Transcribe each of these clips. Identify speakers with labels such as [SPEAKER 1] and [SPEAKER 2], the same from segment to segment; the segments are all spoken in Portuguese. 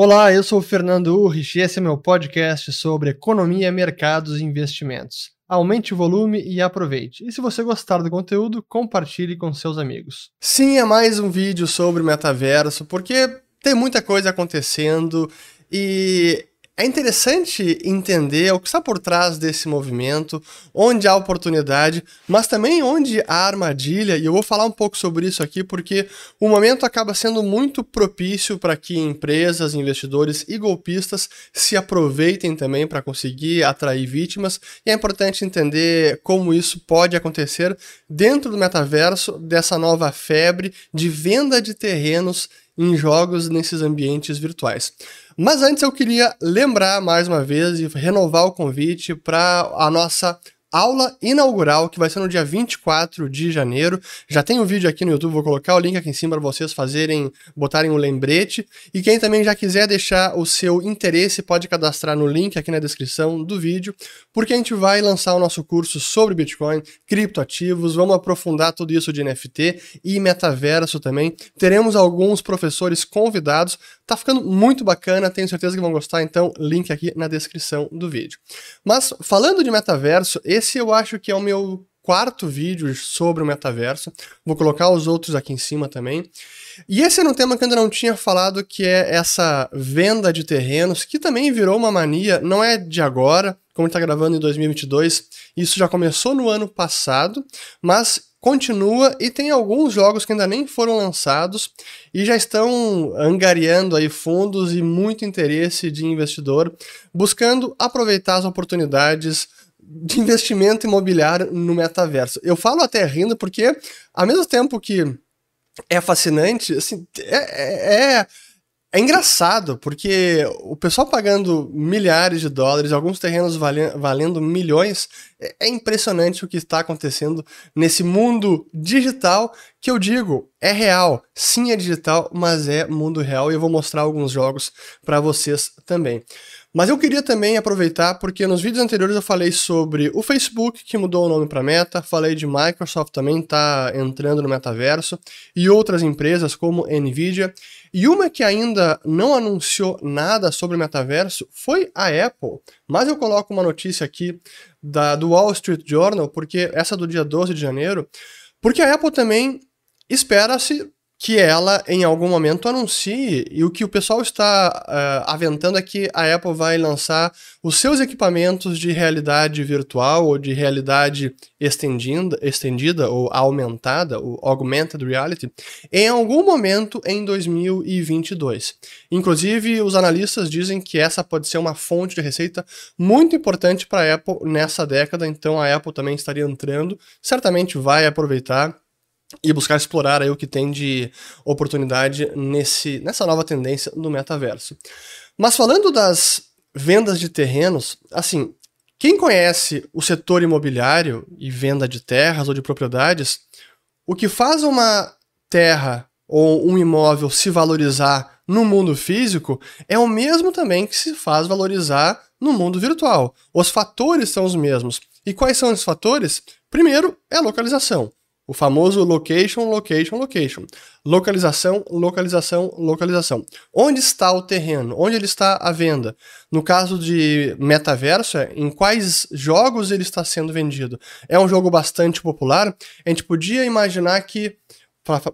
[SPEAKER 1] Olá, eu sou o Fernando Urrich e esse é meu podcast sobre economia, mercados e investimentos. Aumente o volume e aproveite. E se você gostar do conteúdo, compartilhe com seus amigos.
[SPEAKER 2] Sim, é mais um vídeo sobre metaverso, porque tem muita coisa acontecendo e é interessante entender o que está por trás desse movimento, onde há oportunidade, mas também onde há armadilha, e eu vou falar um pouco sobre isso aqui porque o momento acaba sendo muito propício para que empresas, investidores e golpistas se aproveitem também para conseguir atrair vítimas, e é importante entender como isso pode acontecer dentro do metaverso dessa nova febre de venda de terrenos em jogos nesses ambientes virtuais. Mas antes eu queria lembrar mais uma vez e renovar o convite para a nossa aula inaugural, que vai ser no dia 24 de janeiro. Já tem um vídeo aqui no YouTube, vou colocar o link aqui em cima para vocês fazerem, botarem um lembrete. E quem também já quiser deixar o seu interesse, pode cadastrar no link aqui na descrição do vídeo, porque a gente vai lançar o nosso curso sobre Bitcoin, criptoativos, vamos aprofundar tudo isso de NFT e metaverso também. Teremos alguns professores convidados. Tá ficando muito bacana, tenho certeza que vão gostar, então link aqui na descrição do vídeo. Mas falando de metaverso, esse eu acho que é o meu quarto vídeo sobre o metaverso. Vou colocar os outros aqui em cima também. E esse era um tema que eu ainda não tinha falado, que é essa venda de terrenos, que também virou uma mania, não é de agora, como está gravando em 2022, isso já começou no ano passado, mas continua e tem alguns jogos que ainda nem foram lançados e já estão angariando aí fundos e muito interesse de investidor, buscando aproveitar as oportunidades de investimento imobiliário no metaverso. Eu falo até rindo porque, ao mesmo tempo que é fascinante, assim, é, é, é, é engraçado, porque o pessoal pagando milhares de dólares, alguns terrenos valendo, valendo milhões, é, é impressionante o que está acontecendo nesse mundo digital, que eu digo, é real. Sim, é digital, mas é mundo real, e eu vou mostrar alguns jogos para vocês também. Mas eu queria também aproveitar porque nos vídeos anteriores eu falei sobre o Facebook que mudou o nome para Meta, falei de Microsoft também tá entrando no metaverso e outras empresas como Nvidia. E uma que ainda não anunciou nada sobre o metaverso foi a Apple. Mas eu coloco uma notícia aqui da, do Wall Street Journal, porque essa do dia 12 de janeiro, porque a Apple também espera-se que ela em algum momento anuncie, e o que o pessoal está uh, aventando é que a Apple vai lançar os seus equipamentos de realidade virtual ou de realidade estendida, estendida ou aumentada, o augmented reality, em algum momento em 2022. Inclusive, os analistas dizem que essa pode ser uma fonte de receita muito importante para a Apple nessa década, então a Apple também estaria entrando, certamente vai aproveitar e buscar explorar aí o que tem de oportunidade nesse, nessa nova tendência do metaverso. Mas falando das vendas de terrenos, assim, quem conhece o setor imobiliário e venda de terras ou de propriedades, o que faz uma terra ou um imóvel se valorizar no mundo físico é o mesmo também que se faz valorizar no mundo virtual. Os fatores são os mesmos. E quais são os fatores? Primeiro é a localização. O famoso location, location, location. Localização, localização, localização. Onde está o terreno? Onde ele está à venda? No caso de metaverso, é em quais jogos ele está sendo vendido? É um jogo bastante popular. A gente podia imaginar que,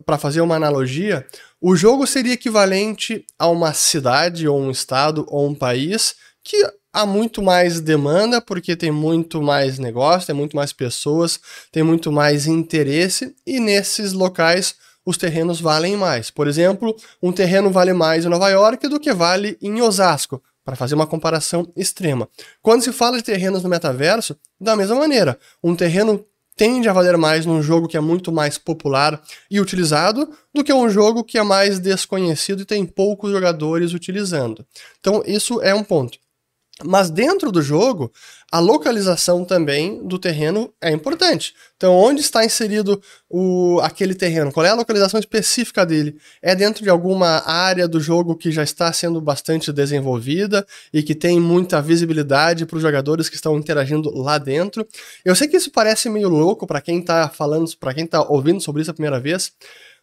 [SPEAKER 2] para fazer uma analogia, o jogo seria equivalente a uma cidade, ou um estado, ou um país que há muito mais demanda, porque tem muito mais negócio, tem muito mais pessoas, tem muito mais interesse, e nesses locais os terrenos valem mais. Por exemplo, um terreno vale mais em Nova York do que vale em Osasco, para fazer uma comparação extrema. Quando se fala de terrenos no metaverso, da mesma maneira, um terreno tende a valer mais num jogo que é muito mais popular e utilizado do que um jogo que é mais desconhecido e tem poucos jogadores utilizando. Então, isso é um ponto. Mas dentro do jogo, a localização também do terreno é importante. Então, onde está inserido o, aquele terreno? Qual é a localização específica dele? É dentro de alguma área do jogo que já está sendo bastante desenvolvida e que tem muita visibilidade para os jogadores que estão interagindo lá dentro? Eu sei que isso parece meio louco para quem está falando, para quem está ouvindo sobre isso a primeira vez,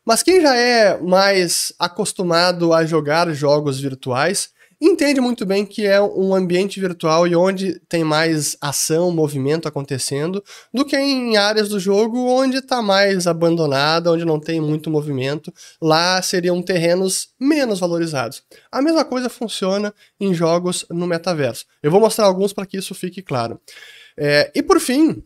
[SPEAKER 2] Mas quem já é mais acostumado a jogar jogos virtuais entende muito bem que é um ambiente virtual e onde tem mais ação, movimento acontecendo, do que em áreas do jogo onde está mais abandonada, onde não tem muito movimento. Lá seriam terrenos menos valorizados. A mesma coisa funciona em jogos no metaverso. Eu vou mostrar alguns para que isso fique claro. É, e por fim,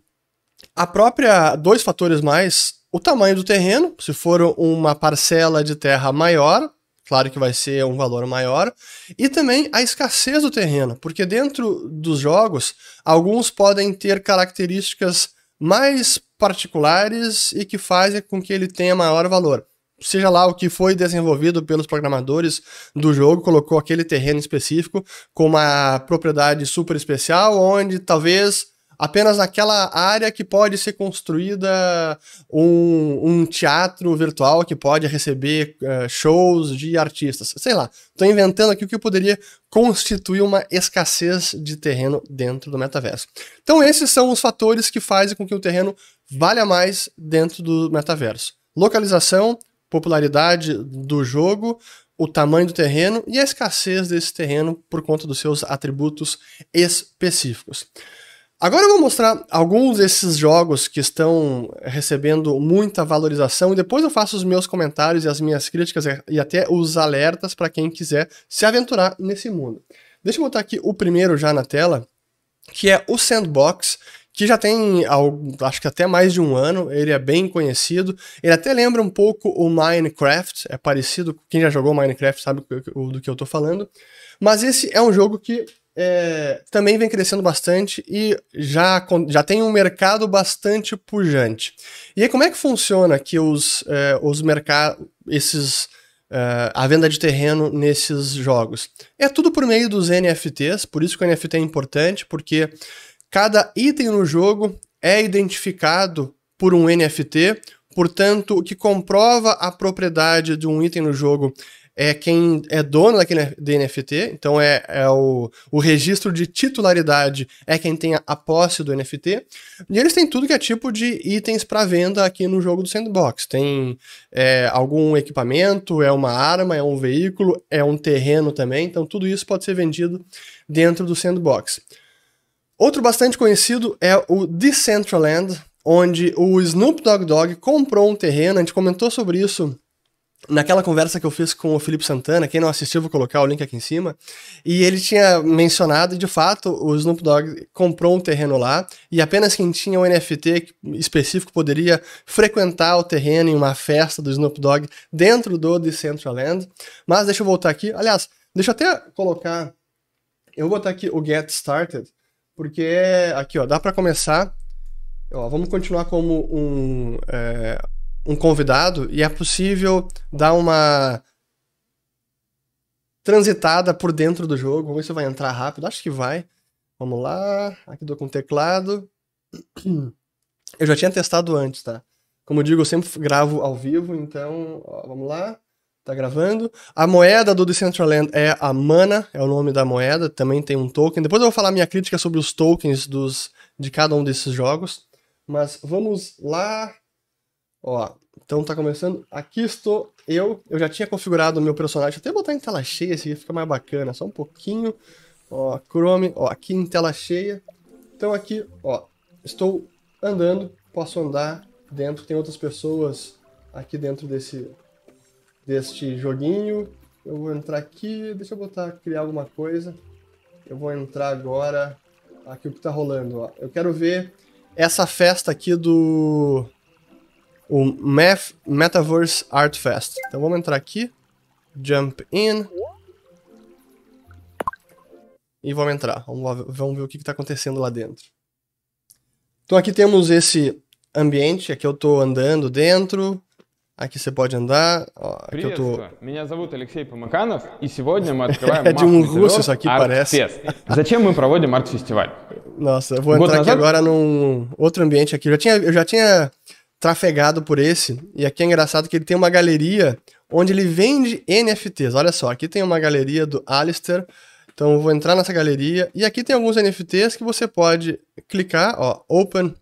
[SPEAKER 2] a própria dois fatores mais o tamanho do terreno, se for uma parcela de terra maior, claro que vai ser um valor maior, e também a escassez do terreno, porque dentro dos jogos, alguns podem ter características mais particulares e que fazem com que ele tenha maior valor. Seja lá o que foi desenvolvido pelos programadores do jogo, colocou aquele terreno específico com uma propriedade super especial, onde talvez apenas naquela área que pode ser construída um, um teatro virtual que pode receber uh, shows de artistas. Sei lá, estou inventando aqui o que poderia constituir uma escassez de terreno dentro do metaverso. Então, esses são os fatores que fazem com que o terreno valha mais dentro do metaverso: localização, popularidade do jogo, o tamanho do terreno e a escassez desse terreno por conta dos seus atributos específicos. Agora eu vou mostrar alguns desses jogos que estão recebendo muita valorização e depois eu faço os meus comentários e as minhas críticas e até os alertas para quem quiser se aventurar nesse mundo. Deixa eu botar aqui o primeiro já na tela, que é o Sandbox, que já tem acho que até mais de um ano, ele é bem conhecido, ele até lembra um pouco o Minecraft, é parecido, quem já jogou Minecraft sabe do que eu estou falando, mas esse é um jogo que é, também vem crescendo bastante e já, já tem um mercado bastante pujante. E aí, como é que funciona que os, é, os mercados, esses. É, a venda de terreno nesses jogos? É tudo por meio dos NFTs, por isso que o NFT é importante, porque cada item no jogo é identificado por um NFT, portanto, o que comprova a propriedade de um item no jogo é quem é dono daquele NFT, então é, é o, o registro de titularidade é quem tem a, posse do NFT, e eles têm tudo que é tipo de itens para venda aqui no jogo do Sandbox. Tem é, algum equipamento, é uma arma, é um veículo, é um terreno também, então tudo isso pode ser vendido dentro do Sandbox. Outro bastante conhecido é o Decentraland, onde o Snoop Dogg Dogg comprou um terreno, a gente comentou sobre isso naquela conversa que eu fiz com o Felipe Santana, quem não assistiu, vou colocar o link aqui em cima, e ele tinha mencionado, de fato, o Snoop Dogg comprou um terreno lá, e apenas quem tinha um NFT específico poderia frequentar o terreno em uma festa do Snoop Dogg dentro do Decentraland. Mas deixa eu voltar aqui, aliás, deixa eu até colocar, eu vou botar aqui o Get Started, porque aqui, ó, dá para começar, ó, vamos continuar como um... É, um convidado e é possível dar uma transitada por dentro do jogo. Vamos ver se vai entrar rápido. Acho que vai. Vamos lá. Aqui dou com teclado. Eu já tinha testado antes, tá? Como eu digo, eu sempre gravo ao vivo, então, ó, vamos lá. Tá gravando. A moeda do Decentraland é a Mana, é o nome da moeda, também tem um token. Depois eu vou falar minha crítica sobre os tokens dos, de cada um desses jogos. Mas vamos lá. Ó, então tá começando. Aqui estou eu. Eu já tinha configurado o meu personagem. Até botar em tela cheia, aqui fica mais bacana. Só um pouquinho. Ó, Chrome. Ó, aqui em tela cheia. Então aqui, ó. Estou andando. Posso andar dentro. Tem outras pessoas aqui dentro desse deste joguinho. Eu vou entrar aqui. Deixa eu botar, criar alguma coisa. Eu vou entrar agora. Aqui o que tá rolando, ó. Eu quero ver essa festa aqui do o Math Metaverse Art Fest. Então vamos entrar aqui, jump in e vamos entrar. Vamos, vamos ver o que está acontecendo lá dentro. Então aqui temos esse ambiente, aqui eu estou andando dentro, Aqui você pode andar. Ó, aqui eu tô...
[SPEAKER 3] Меня зовут Алексей Помаканов, и сегодня мы открываем
[SPEAKER 2] É de um russo isso aqui, parece.
[SPEAKER 3] Зачем мы проводим арт-фестиваль?
[SPEAKER 2] Nossa, eu vou entrar aqui agora num outro ambiente aqui. Eu já tinha, eu já tinha trafegado por esse. E aqui é engraçado que ele tem uma galeria onde ele vende NFTs. Olha só, aqui tem uma galeria do Alistair. Então eu vou entrar nessa galeria e aqui tem alguns NFTs que você pode clicar, ó, open.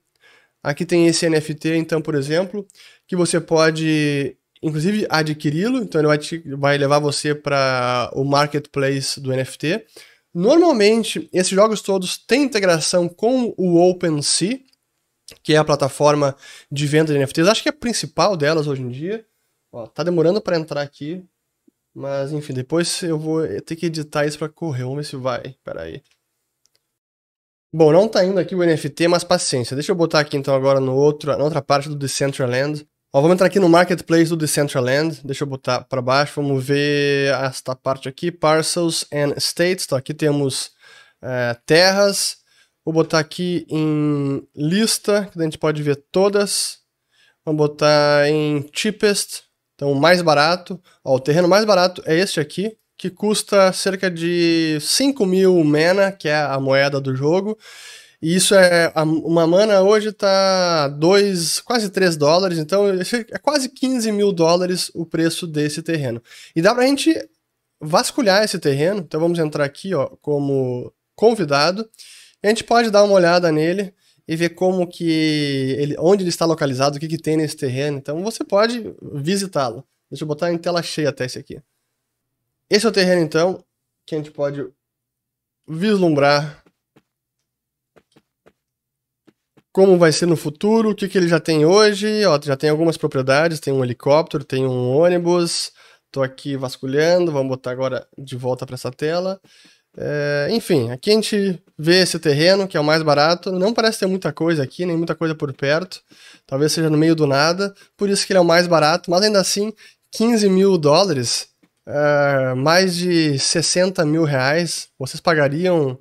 [SPEAKER 2] Aqui tem esse NFT, então, por exemplo, que você pode inclusive adquiri-lo, então ele vai, te, vai levar você para o marketplace do NFT. Normalmente, esses jogos todos têm integração com o OpenSea, que é a plataforma de venda de NFTs. Acho que é a principal delas hoje em dia. Ó, tá demorando para entrar aqui, mas enfim, depois eu vou ter que editar isso para correr. Vamos ver se vai. Pera aí. Bom, não tá indo aqui o NFT, mas paciência. Deixa eu botar aqui então agora no outro, na outra parte do Decentraland. Ó, vamos entrar aqui no Marketplace do Decentraland. Deixa eu botar para baixo. Vamos ver esta parte aqui, Parcels and States. Então aqui temos é, terras. Vou botar aqui em lista, que a gente pode ver todas. Vamos botar em cheapest, então o mais barato. Ó, o terreno mais barato é este aqui, que custa cerca de 5 mil mana, que é a moeda do jogo. E isso é. Uma mana hoje tá 2, quase 3 dólares, então é quase 15 mil dólares o preço desse terreno. E dá pra gente vasculhar esse terreno. Então vamos entrar aqui, ó, como convidado. A gente pode dar uma olhada nele e ver como que ele, onde ele está localizado, o que, que tem nesse terreno. Então você pode visitá-lo. Deixa eu botar em tela cheia até esse aqui. Esse é o terreno, então, que a gente pode vislumbrar como vai ser no futuro, o que, que ele já tem hoje. Ó, já tem algumas propriedades, tem um helicóptero, tem um ônibus. Estou aqui vasculhando, vamos botar agora de volta para essa tela. É, enfim, aqui a gente vê esse terreno, que é o mais barato. Não parece ter muita coisa aqui, nem muita coisa por perto. Talvez seja no meio do nada, por isso que ele é o mais barato, mas ainda assim, 15 mil dólares uh, mais de 60 mil reais, vocês pagariam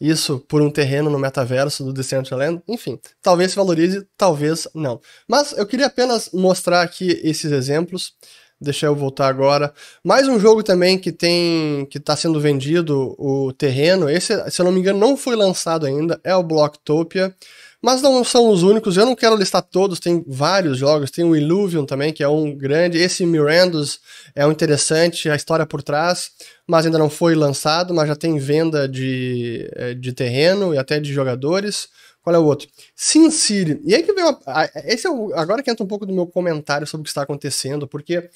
[SPEAKER 2] isso por um terreno no metaverso do Decentraland? Enfim, talvez se valorize, talvez não. Mas eu queria apenas mostrar aqui esses exemplos. Deixa eu voltar agora. Mais um jogo também que tem que está sendo vendido o terreno. Esse, se eu não me engano, não foi lançado ainda. É o Blocktopia. Mas não são os únicos, eu não quero listar todos, tem vários jogos, tem o Illuvium também, que é um grande, esse Mirandos é um interessante, a história por trás, mas ainda não foi lançado, mas já tem venda de, eh, de terreno e até de jogadores. Qual é o outro? Sin City. E aí que vem uma, esse é o, agora que entra um pouco do meu comentário sobre o que está acontecendo, porque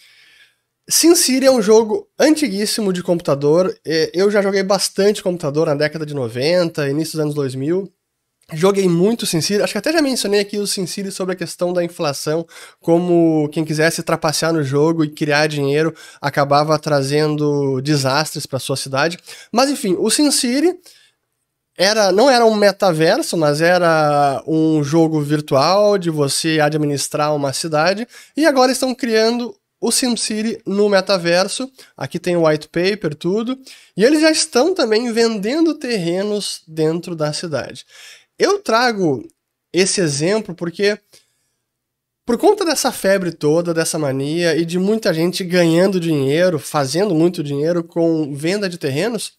[SPEAKER 2] Sin City é um jogo antiguíssimo de computador. Eh, eu já joguei bastante computador na década de 90, início dos anos 2000. Joguei muito SimCity, acho que até já mencionei aqui o SimCity sobre a questão da inflação, como quem quisesse trapacear no jogo e criar dinheiro acabava trazendo desastres para sua cidade. Mas enfim, o SimCity era, não era um metaverso, mas era um jogo virtual de você administrar uma cidade, e agora estão criando o SimCity no metaverso. Aqui tem o white paper, tudo. E eles já estão também vendendo terrenos dentro da cidade. Eu trago esse exemplo porque, por conta dessa febre toda, dessa mania e de muita gente ganhando dinheiro, fazendo muito dinheiro com venda de terrenos,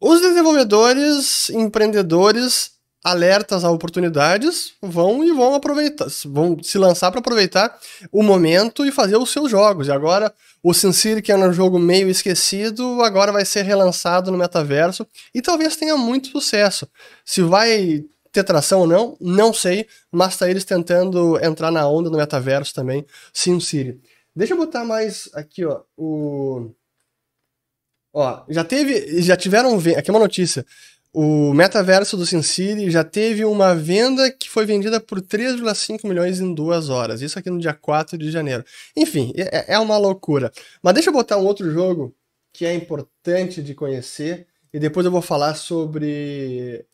[SPEAKER 2] os desenvolvedores, empreendedores alertas a oportunidades vão e vão aproveitar, vão se lançar para aproveitar o momento e fazer os seus jogos. E agora o SimCity, que era um jogo meio esquecido, agora vai ser relançado no metaverso e talvez tenha muito sucesso. Se vai ter tração ou não, não sei, mas tá eles tentando entrar na onda no metaverso também, SimCity. Deixa eu botar mais aqui, ó, o Ó, já teve, já tiveram, aqui é uma notícia. O metaverso do SimCity já teve uma venda que foi vendida por 3,5 milhões em duas horas. Isso aqui no dia 4 de janeiro. Enfim, é, é uma loucura. Mas deixa eu botar um outro jogo que é importante de conhecer e depois eu vou falar sobre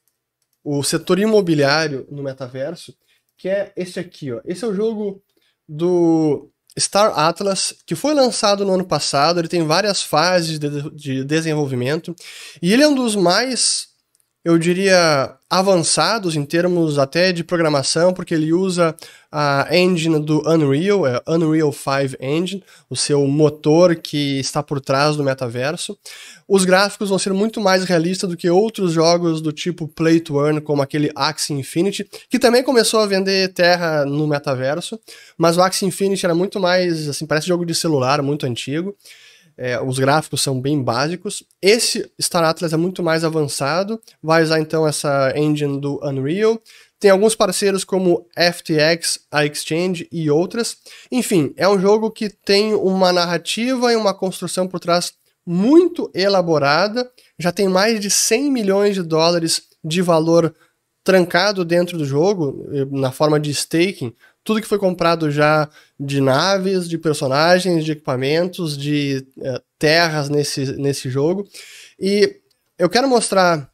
[SPEAKER 2] o setor imobiliário no metaverso, que é esse aqui, ó. Esse é o jogo do Star Atlas, que foi lançado no ano passado, ele tem várias fases de, de desenvolvimento, e ele é um dos mais eu diria, avançados em termos até de programação, porque ele usa a engine do Unreal, é Unreal 5 Engine, o seu motor que está por trás do metaverso. Os gráficos vão ser muito mais realistas do que outros jogos do tipo Play to Earn, como aquele Axie Infinity, que também começou a vender terra no metaverso, mas o Axie Infinity era muito mais, assim, parece jogo de celular, muito antigo. É, os gráficos são bem básicos. Esse Star Atlas é muito mais avançado, vai usar então essa engine do Unreal. Tem alguns parceiros como FTX, a Exchange e outras. Enfim, é um jogo que tem uma narrativa e uma construção por trás muito elaborada. Já tem mais de 100 milhões de dólares de valor trancado dentro do jogo, na forma de staking, tudo que foi comprado já de naves, de personagens, de equipamentos, de uh, terras nesse, nesse jogo. E eu quero mostrar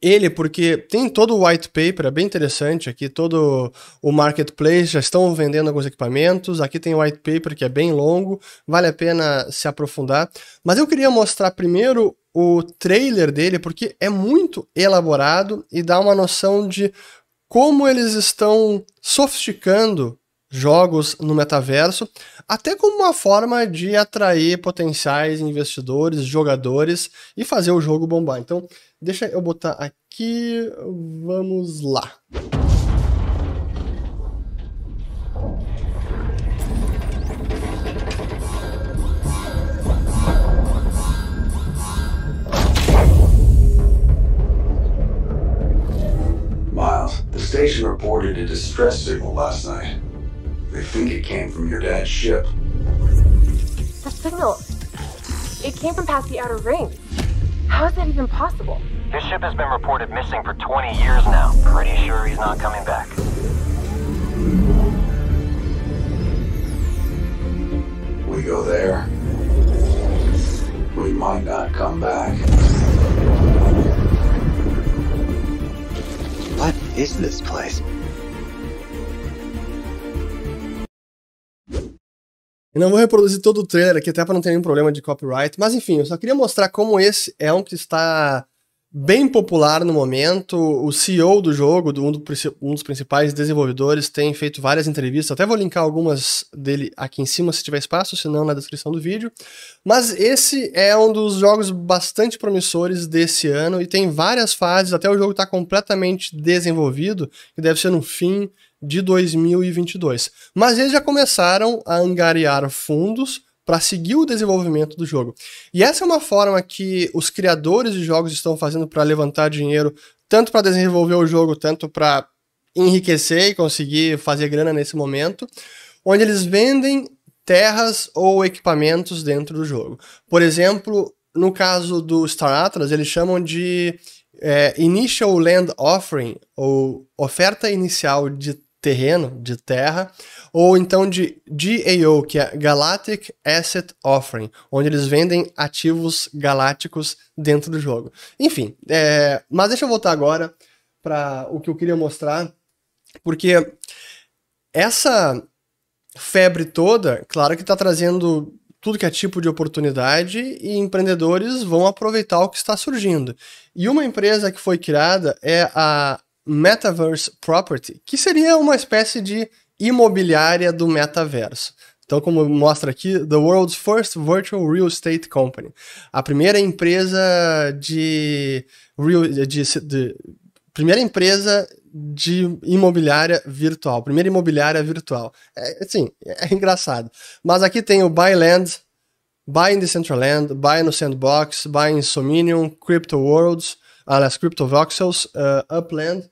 [SPEAKER 2] ele porque tem todo o white paper, é bem interessante. Aqui, todo o marketplace, já estão vendendo alguns equipamentos, aqui tem o white paper que é bem longo, vale a pena se aprofundar, mas eu queria mostrar primeiro o trailer dele, porque é muito elaborado e dá uma noção de como eles estão sofisticando jogos no metaverso, até como uma forma de atrair potenciais investidores, jogadores e fazer o jogo bombar. Então, deixa eu botar aqui, vamos lá.
[SPEAKER 4] Station reported a distress signal last night. They think it came from your dad's ship.
[SPEAKER 5] The signal, it came from past the outer ring. How is that even possible?
[SPEAKER 6] His ship has been reported missing for 20 years now. Pretty sure he's not coming back.
[SPEAKER 4] We go there. We might not come back.
[SPEAKER 7] Is this place?
[SPEAKER 2] Eu não vou reproduzir todo o trailer aqui, até para não ter nenhum problema de copyright, mas enfim, eu só queria mostrar como esse é um que está bem popular no momento. O CEO do jogo, um, do, um, dos principais desenvolvedores, tem feito várias entrevistas. Até vou linkar algumas dele aqui em cima se tiver espaço, se não na descrição do vídeo. Mas esse é um dos jogos bastante promissores desse ano e tem várias fases. Até o jogo está completamente desenvolvido, que deve ser no fim de 2022. Mas eles já começaram a angariar fundos para seguir o desenvolvimento do jogo. E essa é uma forma que os criadores de jogos estão fazendo para levantar dinheiro, tanto para desenvolver o jogo, tanto para enriquecer e conseguir fazer grana nesse momento, onde eles vendem terras ou equipamentos dentro do jogo. Por exemplo, no caso do Star Atlas, eles chamam de é, Initial Land Offering, ou oferta inicial de terreno, de terra, ou então de GAO, que é Galactic Asset Offering, onde eles vendem ativos galácticos dentro do jogo. Enfim, é, mas deixa eu voltar agora para o que eu queria mostrar, porque essa febre toda, claro que está trazendo tudo que é tipo de oportunidade e empreendedores vão aproveitar o que está surgindo. E uma empresa que foi criada é a Metaverse Property, que seria uma espécie de imobiliária do metaverso. Então, como mostra aqui, The World's First Virtual Real Estate Company, a primeira empresa de, real, de, de primeira empresa de imobiliária virtual, primeira imobiliária virtual. É, assim, é engraçado. Mas aqui tem o Buy Land, Buy in Decentraland, Buy no Sandbox, Buy in Sominium, Crypto Worlds, aliás, Crypto Voxels, uh, Upland,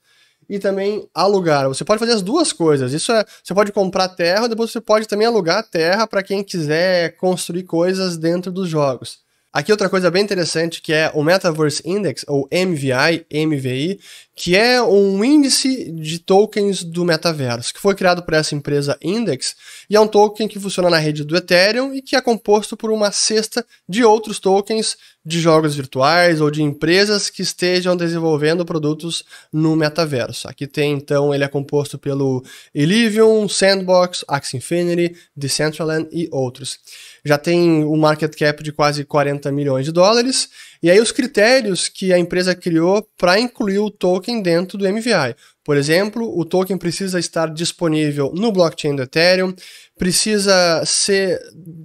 [SPEAKER 2] e também alugar. Você pode fazer as duas coisas. Isso é, você pode comprar terra, depois você pode também alugar terra para quem quiser construir coisas dentro dos jogos. Aqui outra coisa bem interessante que é o Metaverse Index, ou MVI, MVI, que é um índice de tokens do metaverso, que foi criado por essa empresa Index, e é um token que funciona na rede do Ethereum e que é composto por uma cesta de outros tokens de jogos virtuais ou de empresas que estejam desenvolvendo produtos no metaverso. Aqui tem então, ele é composto pelo Illuvium, Sandbox, Axie Infinity, Decentraland e outros já tem um market cap de quase 40 milhões de dólares. E aí os critérios que a empresa criou para incluir o token dentro do MVI. Por exemplo, o token precisa estar disponível no blockchain do Ethereum, precisa ser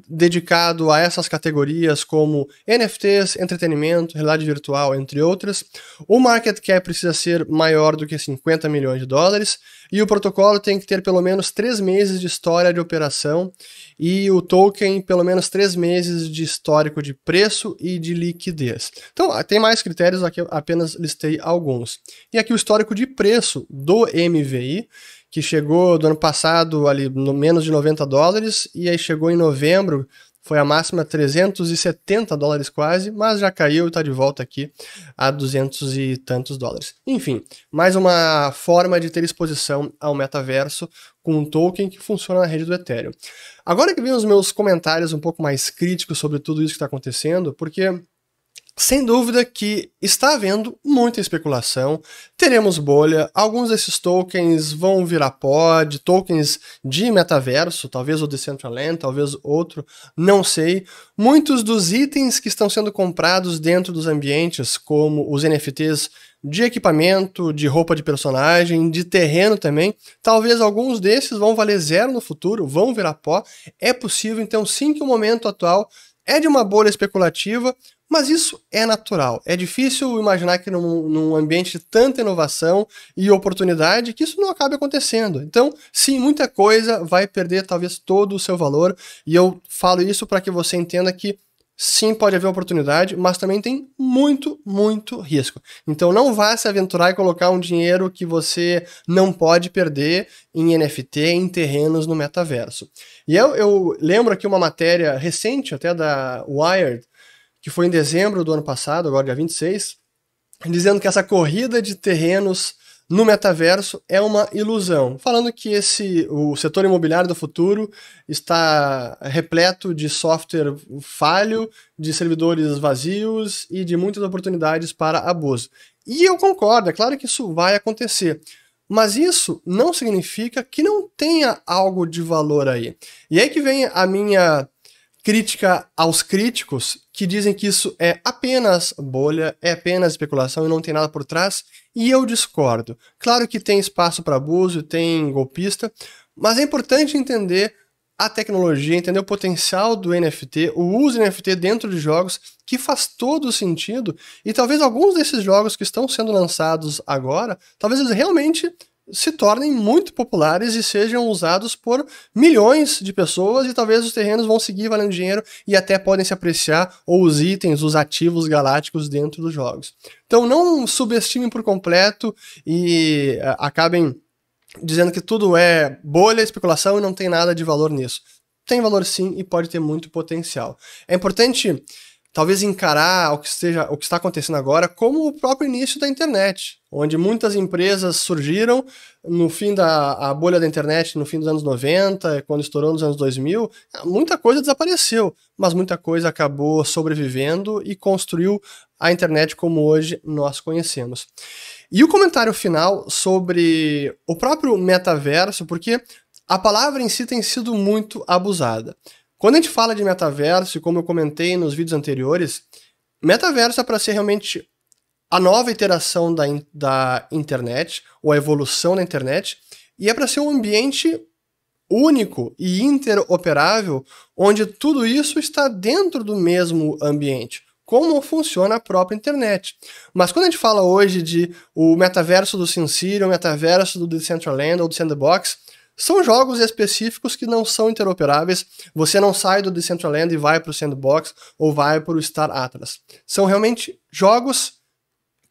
[SPEAKER 2] dedicado a essas categorias como NFTs, entretenimento, realidade virtual, entre outras. O market cap precisa ser maior do que 50 milhões de dólares e o protocolo tem que ter pelo menos três meses de história de operação e o token pelo menos três meses de histórico de preço e de liquidez. Então, tem mais critérios, aqui apenas listei alguns. E aqui o histórico de preço do MVI, que chegou do ano passado ali no menos de 90 dólares, e aí chegou em novembro foi a máxima 370 dólares quase, mas já caiu e está de volta aqui a 200 e tantos dólares. Enfim, mais uma forma de ter exposição ao metaverso com um token que funciona na rede do Ethereum. Agora que vem os meus comentários um pouco mais críticos sobre tudo isso que está acontecendo, porque sem dúvida que está havendo muita especulação, teremos bolha, alguns desses tokens vão virar pod, tokens de metaverso, talvez o Decentraland, talvez outro, não sei. Muitos dos itens que estão sendo comprados dentro dos ambientes, como os NFTs de equipamento, de roupa de personagem, de terreno também, talvez alguns desses vão valer zero no futuro, vão virar pó. É possível, então, sim, que o momento atual é de uma bolha especulativa, mas isso é natural. É difícil imaginar que num, num, ambiente de tanta inovação e oportunidade que isso não acabe acontecendo. Então, sim, muita coisa vai perder talvez todo o seu valor. E eu falo isso para que você entenda que sim, pode haver oportunidade, mas também tem muito, muito risco. Então não vá se aventurar e colocar um dinheiro que você não pode perder em NFT, em terrenos no metaverso. E eu, eu lembro aqui uma matéria recente, até da Wired, que foi em dezembro do ano passado, agora dia 26, dizendo que essa corrida de terrenos no metaverso é uma ilusão, falando que esse o setor imobiliário do futuro está repleto de software falho, de servidores vazios e de muitas oportunidades para abuso. E eu concordo, é claro que isso vai acontecer. Mas isso não significa que não tenha algo de valor aí. E aí que vem a minha crítica aos críticos que dizem que isso é apenas bolha, é apenas especulação e não tem nada por trás, e eu discordo. Claro que tem espaço para abuso, tem golpista, mas é importante entender a tecnologia, entender o potencial do NFT, o uso do NFT dentro de jogos, que faz todo sentido, e talvez alguns desses jogos que estão sendo lançados agora, talvez eles realmente se tornem muito populares e sejam usados por milhões de pessoas e talvez os terrenos vão seguir valendo dinheiro e até podem se apreciar ou os itens, os ativos galácticos dentro dos jogos. Então não subestimem por completo e uh, acabem dizendo que tudo é bolha, especulação e não tem nada de valor nisso. Tem valor sim e pode ter muito potencial. É importante talvez encarar o que, esteja, o que está acontecendo agora como o próprio início da internet, onde muitas empresas surgiram no fim da bolha da internet, no fim dos anos 90, quando estourou nos anos 2000, muita coisa desapareceu, mas muita coisa acabou sobrevivendo e construiu a internet como hoje nós conhecemos. E o comentário final sobre o próprio metaverso, porque a palavra em si tem sido muito abusada. Quando a gente fala de metaverso, como eu comentei nos vídeos anteriores, metaverso é para ser realmente a nova iteração da, da internet, ou a evolução da internet, e é para ser um ambiente único e interoperável, onde tudo isso está dentro do mesmo ambiente. Como funciona a própria internet. Mas quando a gente fala hoje de o metaverso do SimCity, o metaverso do Decentraland ou do Sandbox, são jogos específicos que não são interoperáveis. Você não sai do Decentraland e vai para o Sandbox ou vai para o Star Atlas. São realmente jogos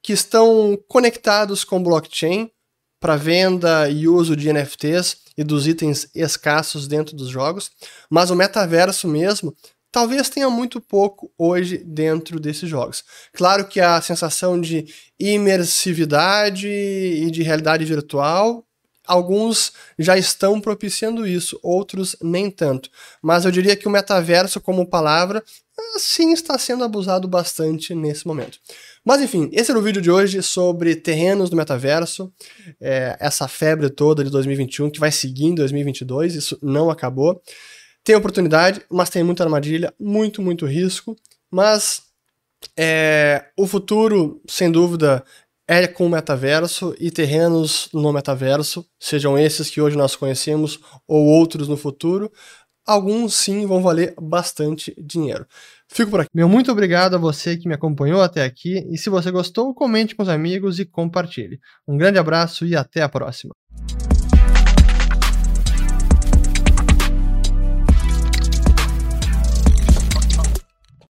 [SPEAKER 2] que estão conectados com blockchain para venda e uso de NFTs e dos itens escassos dentro dos jogos, mas o metaverso mesmo talvez tenha muito pouco hoje dentro desses jogos. Claro que a sensação de imersividade e de realidade virtual alguns já estão propiciando isso, outros nem tanto. Mas eu diria que o metaverso como palavra sim está sendo abusado bastante nesse momento. Mas enfim, esse era o vídeo de hoje sobre terrenos do metaverso, é, essa febre toda de 2021 que vai seguir em 2022, isso não acabou. Tem oportunidade, mas tem muita armadilha, muito, muito risco, mas é, o futuro, sem dúvida, é com o metaverso e terrenos no metaverso, sejam esses que hoje nós conhecemos ou outros no futuro, alguns sim vão valer bastante dinheiro. Fico por aqui.
[SPEAKER 1] Meu muito obrigado a você que me acompanhou até aqui e se você gostou, comente com os amigos e compartilhe. Um grande abraço e até a próxima.